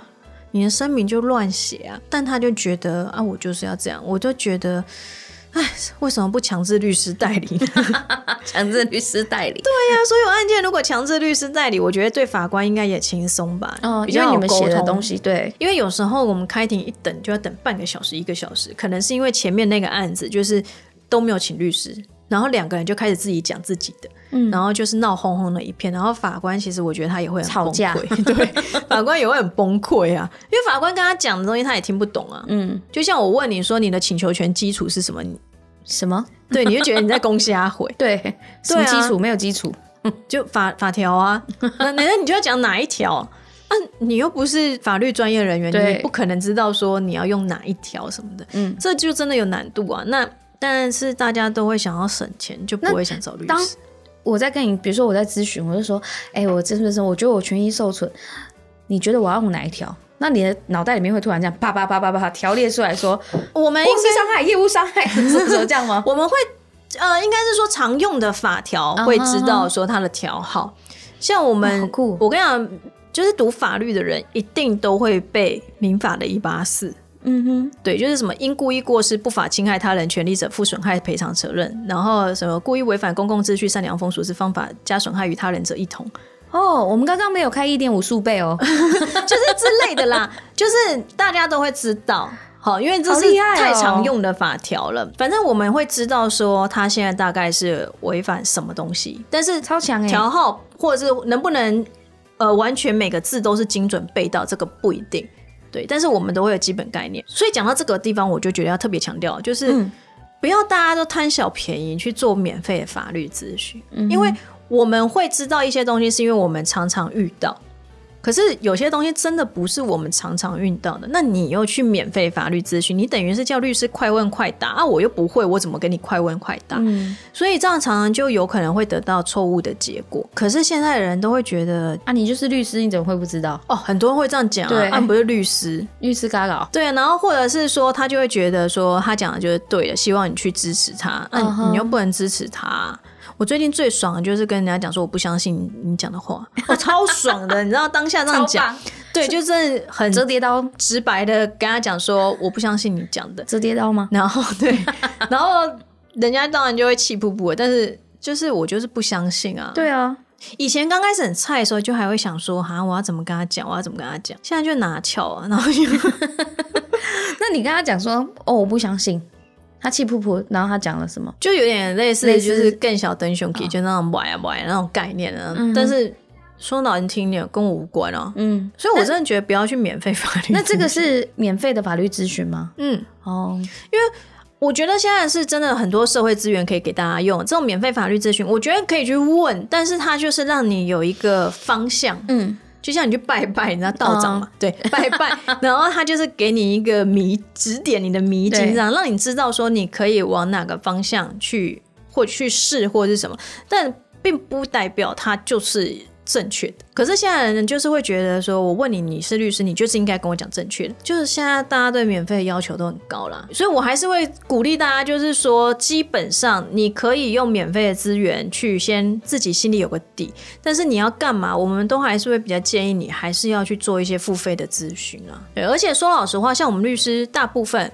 S1: 你的声明就乱写啊，但他就觉得啊，我就是要这样，我就觉得。哎，为什么不强制律师代理呢？
S2: 强制律师代理。
S1: 对呀、所有案件如果强制律师代理，我觉得对法官应该也轻松吧。
S2: 哦，
S1: 比较好
S2: 因为你们写的东西，对，
S1: 因为有时候我们开庭一等就要等半个小时、一个小时，可能是因为前面那个案子就是都没有请律师，然后两个人就开始自己讲自己的，
S2: 嗯
S1: 然后就是闹哄哄的一片，然后法官其实我觉得他也会很
S2: 吵架
S1: 崩溃 对，法官也会很崩溃啊，因为法官跟他讲的东西他也听不懂啊。
S2: 嗯，
S1: 就像我问你说你的请求权基础是什么，你
S2: 什么？
S1: 对，你就觉得你在攻瞎回，
S2: 对，什么基础？没有基础。
S1: 就法法条啊，那那那你就要讲哪一条啊？你又不是法律专业人员，
S2: 对
S1: 你不可能知道说你要用哪一条什么的，
S2: 嗯，
S1: 这就真的有难度啊。那但是大家都会想要省钱，就不会想找律
S2: 当
S1: 师。
S2: 我在跟你，比如说我在咨询，我就说，哎、我真的是，我觉得我权益受损，你觉得我要用哪一条？那你的脑袋里面会突然这样啪啪啪啪啪条列出来说，
S1: 我们应
S2: 公司伤害、业务伤害，是是有这样吗？
S1: 我们会呃，应该是说常用的法条会知道说它的条号。像我们，我跟你讲，就是读法律的人一定都会背民法的一八四。
S2: 嗯哼，
S1: 对，就是什么因故意过失不法侵害他人权利者负损害赔偿责任，然后什么故意违反公共秩序、善良风俗之方法加损害于他人者一同，
S2: 哦，我们刚刚没有开一点五速倍哦，
S1: 就是之类的啦，就是大家都会知道。好，因为这是太常用的法条了。反正我们会知道说他现在大概是违反什么东西，但是
S2: 超强哎、
S1: 条号或者是能不能呃完全每个字都是精准背到，这个不一定。对，但是我们都会有基本概念。所以讲到这个地方，我就觉得要特别强调，就是、
S2: 嗯
S1: 不要大家都贪小便宜去做免费的法律咨询，
S2: 嗯
S1: 因为我们会知道一些东西，是因为我们常常遇到。可是有些东西真的不是我们常常遇到的，那你又去免费法律咨询，你等于是叫律师快问快答啊！我又不会，我怎么跟你快问快答？
S2: 嗯，
S1: 所以这样常常就有可能会得到错误的结果。可是现在的人都会觉得，
S2: 啊，你就是律师，你怎么会不知道？
S1: 哦，很多人会这样讲、
S2: 对
S1: 啊，啊，不是律师，
S2: 律师嘎搞，
S1: 对啊，然后或者是说他就会觉得说他讲的就是对的，希望你去支持他，那、你又不能支持他。我最近最爽的就是跟人家讲说我不相信你你讲的话，我、超爽的，你知道当下这样讲，对，就是很
S2: 折叠刀，
S1: 直白的跟他讲说我不相信你讲的，
S2: 折叠刀吗？
S1: 然后对，然后人家当然就会气噗噗的，但是就是我就是不相信啊。，
S2: 对啊，
S1: 以前刚开始很菜的时候，就还会想说哈，我要怎么跟他讲，我要怎么跟他讲。现在就拿翘啊，然后就
S2: 那你跟他讲说，哦，我不相信，他气噗噗，然后他讲了什么？
S1: 就有点类似，就是更小灯熊 K，、就那种歪啊歪那种概念啊。但是说难听点，跟我无关啊。
S2: 嗯，
S1: 所以我真的觉得不要去免费法律。
S2: 那这个是免费的法律咨询吗？
S1: 嗯。
S2: 哦，因为
S1: 我觉得现在是真的很多社会资源可以给大家用，这种免费法律咨询，我觉得可以去问，但是它就是让你有一个方向，
S2: 嗯，
S1: 就像你去拜拜，你知道道长嘛，对，拜拜，然后他就是给你一个迷指点你的迷津，
S2: 对。
S1: 这样让你知道说你可以往哪个方向去或去试或是什么，但并不代表他就是正确的。可是现在的人就是会觉得说，我问你你是律师，你就是应该跟我讲正确的。就是现在大家对免费的要求都很高啦，所以我还是会鼓励大家，就是说，基本上你可以用免费的资源去先自己心里有个底，但是你要干嘛，我们都还是会比较建议你还是要去做一些付费的咨询啊。对，而且说老实话，像我们律师大部分。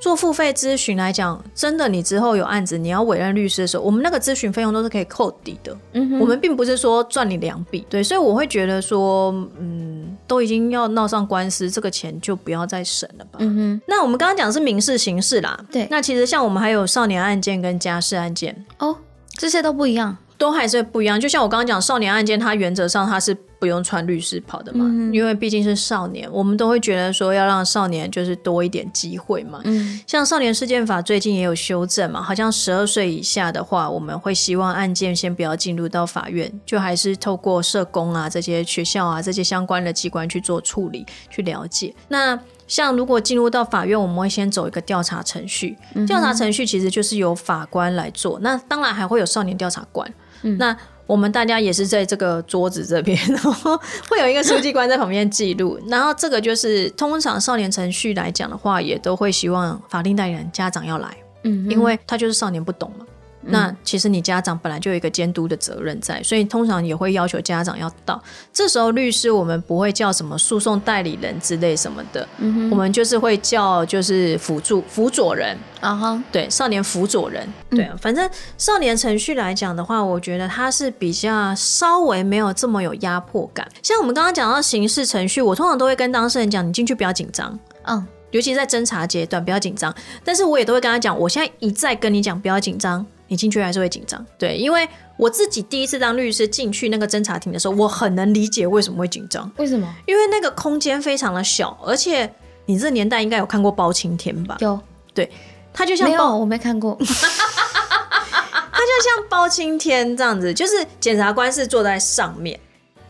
S1: 做付费咨询来讲，真的，你之后有案子，你要委任律师的时候，我们那个咨询费用都是可以扣抵的。
S2: 嗯
S1: 我们并不是说赚你两笔，对，所以我会觉得说，嗯，都已经要闹上官司，这个钱就不要再省了吧。
S2: 嗯哼，
S1: 那我们刚刚讲是民事、刑事啦，
S2: 对
S1: 那其实像我们还有少年案件跟家事案件，
S2: 哦，这些都不一样。
S1: 都还是不一样。就像我刚刚讲，少年案件，它原则上它是不用穿律师袍的嘛，因为毕竟是少年，我们都会觉得说要让少年就是多一点机会嘛。嗯，像少年事件法最近也有修正嘛，好像十二岁以下的话，我们会希望案件先不要进入到法院，就还是透过社工啊这些学校啊这些相关的机关去做处理，去了解。那像如果进入到法院，我们会先走一个调查程序，调查程序其实就是由法官来做，那当然还会有少年调查官。那我们大家也是在这个桌子这边，然后会有一个书记官在旁边记录。然后这个就是通常少年程序来讲的话，也都会希望法定代理人家长要来，嗯，因为他就是少年不懂嘛。那其实你家长本来就有一个监督的责任在，所以通常也会要求家长要到。这时候律师我们不会叫什么诉讼代理人之类什么的，我们就是会叫就是辅助辅佐人。啊哈，对，少年辅佐人，对，反正少年程序来讲的话，我觉得它是比较稍微没有这么有压迫感。像我们刚刚讲到刑事程序，我通常都会跟当事人讲，你进去不要紧张，嗯，尤其在侦查阶段不要紧张，但是我也都会跟他讲，我现在一再跟你讲不要紧张。你进去还是会紧张，对，因为我自己第一次当律师进去那个侦查庭的时候，我很能理解为什么会紧张。
S2: 为什么？
S1: 因为那个空间非常的小，而且你这年代应该有看过包青天吧？
S2: 有，
S1: 对，他就像
S2: 没有，我没看过。
S1: 他就像包青天这样子，就是检察官是坐在上面，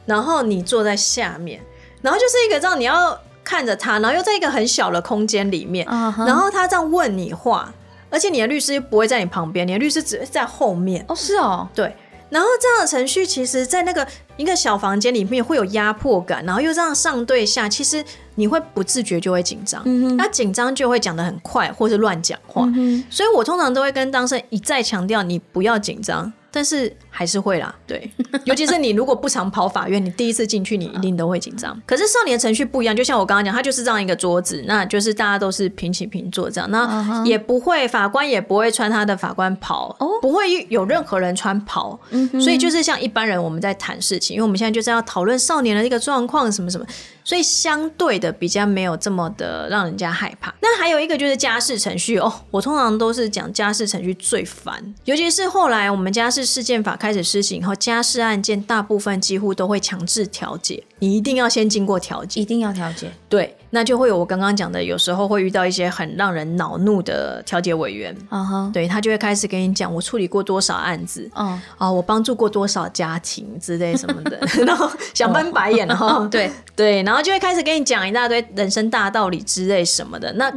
S1: 然后你坐在下面，然后就是一个这样，你要看着他，然后又在一个很小的空间里面，然后他这样问你话。而且你的律师又不会在你旁边，你的律师只会在后面。
S2: 哦，是哦，
S1: 对。然后这样的程序，其实，在那个一个小房间里面会有压迫感，然后又这样上对下，其实你会不自觉就会紧张。那紧张就会讲的很快，或是乱讲话。所以我通常都会跟当事人一再强调，你不要紧张。但是还是会啦，对，尤其是你如果不常跑法院，你第一次进去，你一定都会紧张。可是少年程序不一样，就像我刚刚讲，它就是这样一个桌子，那就是大家都是平起平坐这样，那也不会法官也不会穿他的法官袍，不会有任何人穿袍，所以就是像一般人我们在谈事情，因为我们现在就是要讨论少年的一个状况什么什么。所以相对的比较没有这么的让人家害怕。那还有一个就是家事程序哦，我通常都是讲家事程序最烦，尤其是后来我们家事事件法开始施行以后，家事案件大部分几乎都会强制调解，你一定要先经过调解，
S2: 一定要调解。
S1: 对，那就会有我刚刚讲的，有时候会遇到一些很让人恼怒的调解委员，啊哈，对他就会开始跟你讲我处理过多少案子，哦，啊，我帮助过多少家庭之类什么的，然后想翻白眼哈，
S2: 对。
S1: 对，然后就会开始跟你讲一大堆人生大道理之类什么的。那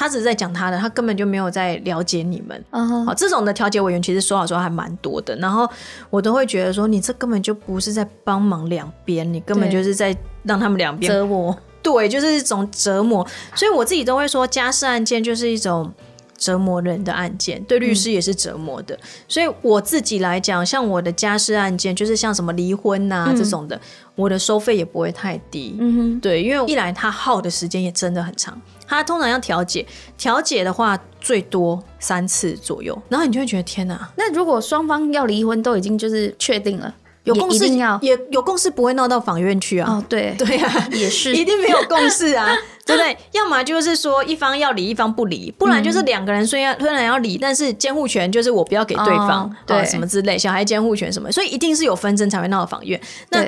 S1: 他只是在讲他的，他根本就没有在了解你们。好，这种的调解委员其实说好说还蛮多的。然后我都会觉得说，你这根本就不是在帮忙两边，你根本就是在让他们两边
S2: 折磨。
S1: 对，就是一种折磨。所以我自己都会说，家事案件就是一种。折磨人的案件，对律师也是折磨的。所以我自己来讲，像我的家事案件，就是像什么离婚呐这种的，我的收费也不会太低。嗯哼，对，因为一来他耗的时间也真的很长，他通常要调解，调解的话最多三次左右，然后你就会觉得天哪。
S2: 那如果双方要离婚都已经就是确定了。
S1: 有共识也有共识，不会闹到法院去啊。
S2: 哦，对
S1: 对啊，
S2: 也是
S1: 一定没有共识啊，对不对？要么就是说一方要离，一方不离，不然就是两个人虽然虽然要离，但是监护权就是我不要给对方，对什么之类，小孩监护权什么，所以一定是有纷争才会闹到法院。那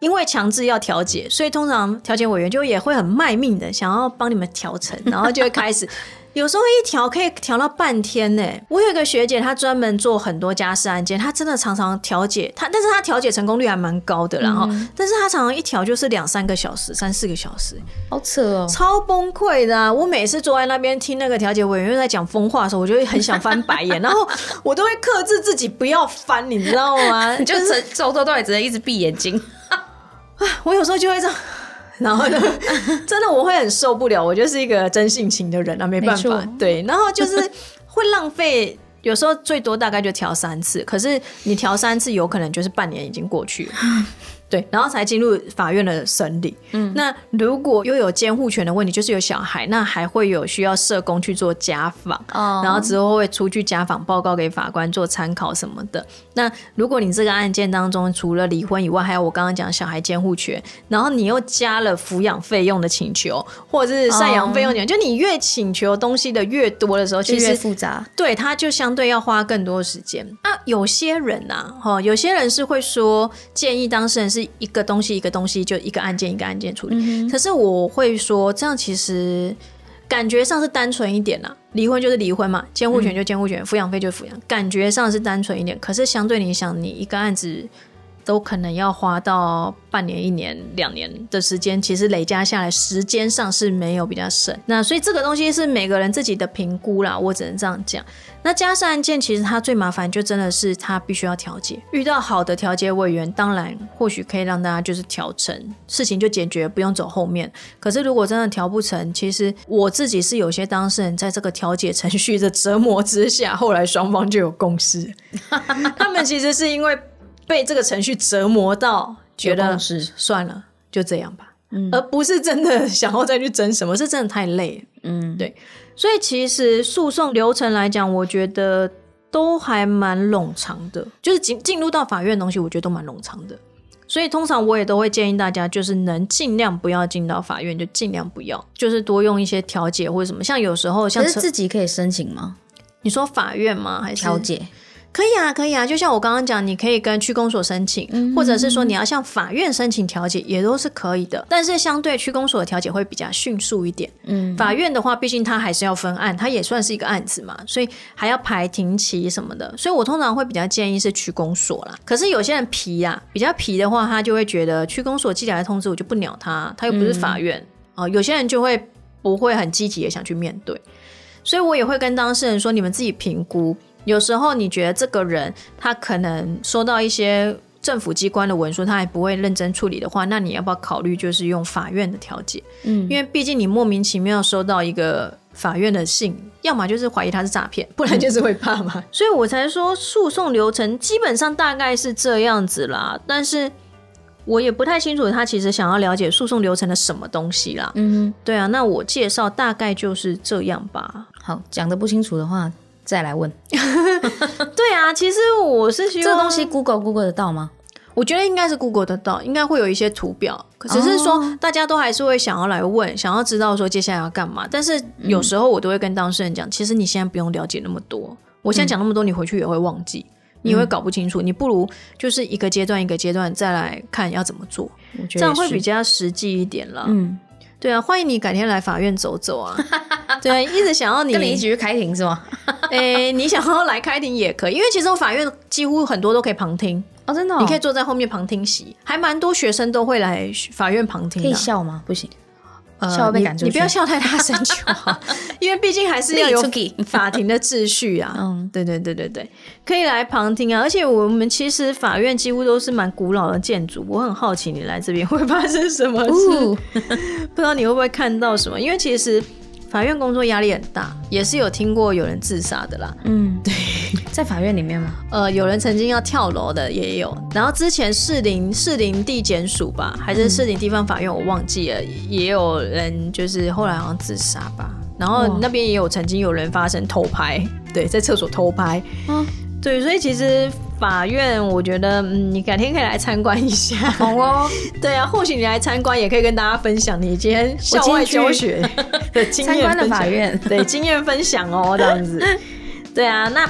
S1: 因为强制要调解，所以通常调解委员就也会很卖命的想要帮你们调成，然后就会开始。有时候一调可以调到半天呢。我有一个学姐，她专门做很多家事案件，她真的常常调解，她但是她调解成功率还蛮高的，然后，但是她常常一调就是两三个小时、三四个小时，
S2: 好扯哦，
S1: 超崩溃的。我每次坐在那边听那个调解委员在讲疯话的时候，我就会很想翻白眼，然后我都会克制自己不要翻，你知道吗？
S2: 就是从头到尾只能一直闭眼睛。
S1: 啊，我有时候就会这样。然后呢，真的我会很受不了，我就是一个真性情的人啊，没办法，对，然后就是 会浪费，有时候最多大概就调三次，可是你调三次，有可能就是半年已经过去了。对，然后才进入法院的审理。嗯，那如果又有监护权的问题，就是有小孩，那还会有需要社工去做家访，哦，然后之后会出具家访报告给法官做参考什么的。那如果你这个案件当中除了离婚以外，还有我刚刚讲小孩监护权，然后你又加了抚养费用的请求，或者是赡养费用，就你越请求东西的越多的时候，其实
S2: 复杂，
S1: 对，他就相对要花更多时间。啊，有些人呐，哈，有些人是会说建议当事人是。是一个东西一个东西就一个案件一个案件处理。可是我会说，这样其实感觉上是单纯一点啦，离婚就是离婚嘛，监护权就监护权，抚养费就抚养，感觉上是单纯一点。可是相对你想，你一个案子。都可能要花到半年、一年、两年的时间，其实累加下来，时间上是没有比较省。那所以这个东西是每个人自己的评估啦，我只能这样讲。那家事案件其实它最麻烦，就真的是它必须要调解。遇到好的调解委员，当然或许可以让大家就是调成事情就解决，不用走后面。可是如果真的调不成，其实我自己是有些当事人在这个调解程序的折磨之下，后来双方就有共识。他们其实是因为。被这个程序折磨到，觉得是算了，就这样吧，嗯而不是真的想要再去争什么，是真的太累。嗯，对，所以其实诉讼流程来讲，我觉得都还蛮冗长的，就是进进入到法院的东西，我觉得都蛮冗长的。所以通常我也都会建议大家，就是能尽量不要进到法院，就尽量不要，就是多用一些调解或者什么。像有时候，像是
S2: 自己可以申请吗？
S1: 你说法院吗？还是
S2: 调解？
S1: 可以啊，可以啊，就像我刚刚讲，你可以跟区公所申请，或者是说你要向法院申请调解，也都是可以的。但是相对区公所的调解会比较迅速一点。嗯，法院的话，毕竟它还是要分案，它也算是一个案子嘛，所以还要排庭期什么的。所以我通常会比较建议是区公所啦。可是有些人皮呀，比较皮的话，他就会觉得区公所寄来的通知我就不鸟他，他又不是法院啊。有些人就会不会很积极的想去面对，所以我也会跟当事人说，你们自己评估。有时候你觉得这个人他可能收到一些政府机关的文书，他还不会认真处理的话，那你要不要考虑就是用法院的调解？嗯，因为毕竟你莫名其妙收到一个法院的信，要么就是怀疑他是诈骗，不然就是会怕嘛。所以我才说诉讼流程基本上大概是这样子啦，但是我也不太清楚他其实想要了解诉讼流程的什么东西啦。嗯，对啊，那我介绍大概就是这样吧。
S2: 好，讲的不清楚的话。再来问，
S1: 对啊，其实我是希
S2: 望这个东西 Google Google 得到吗？
S1: 我觉得应该是 Google 得到，应该会有一些图表，只是说大家都还是会想要来问，想要知道说接下来要干嘛。但是有时候我都会跟当事人讲，其实你现在不用了解那么多，我现在讲那么多，你回去也会忘记，你会搞不清楚。你不如就是一个阶段一个阶段再来看要怎么做，这样会比较实际一点了。嗯。对啊，欢迎你改天来法院走走啊！对，一直想要你
S2: 跟你一起去开庭是吗？
S1: 哎，你想要来开庭也可以，因为其实法院几乎很多都可以旁听
S2: 哦，真的，
S1: 你可以坐在后面旁听席，还蛮多学生都会来法院旁听。
S2: 可以笑吗？不行。笑被赶出
S1: 去，你不要笑太大声就好，因为毕竟还是要有法庭的秩序啊。嗯，对对对对对，可以来旁听啊。而且我们其实法院几乎都是蛮古老的建筑，我很好奇你来这边会发生什么事，不知道你会不会看到什么？因为其实。法院工作压力很大，也是有听过有人自杀的啦。嗯，对，
S2: 在法院里面吗？
S1: 呃，有人曾经要跳楼的也有。然后之前士林士林地检署吧，还是士林地方法院，我忘记了，也有人就是后来好像自杀吧。然后那边也有曾经有人发生偷拍，对，在厕所偷拍。嗯，对，所以其实。法院，我觉得嗯，你改天可以来参观一下。
S2: 好哦，
S1: 对啊，或许你来参观，也可以跟大家分享你今天校外教学 的经验的法院。对，经验分享哦，这样子。对啊，那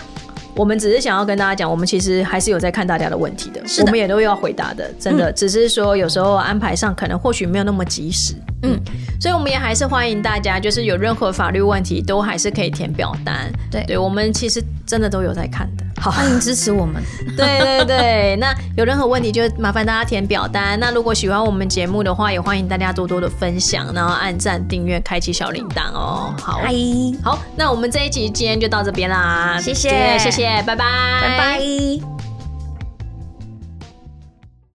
S1: 我们只是想要跟大家讲，我们其实还是有在看大家的问题的，我们也都要回答的，真的。只是说有时候安排上可能或许没有那么及时。嗯，所以我们也还是欢迎大家，就是有任何法律问题，都还是可以填表单。
S2: 对，
S1: 对我们其实真的都有在看的。
S2: 好，欢迎支持我们。
S1: 对对对，那有任何问题就麻烦大家填表单。那如果喜欢我们节目的话，也欢迎大家多多的分享，然后按赞、订阅、开启小铃铛哦。好，
S2: 嗨，
S1: 好，那我们这一集今天就到这边啦。
S2: 谢谢，
S1: 谢谢，拜拜，
S2: 拜拜。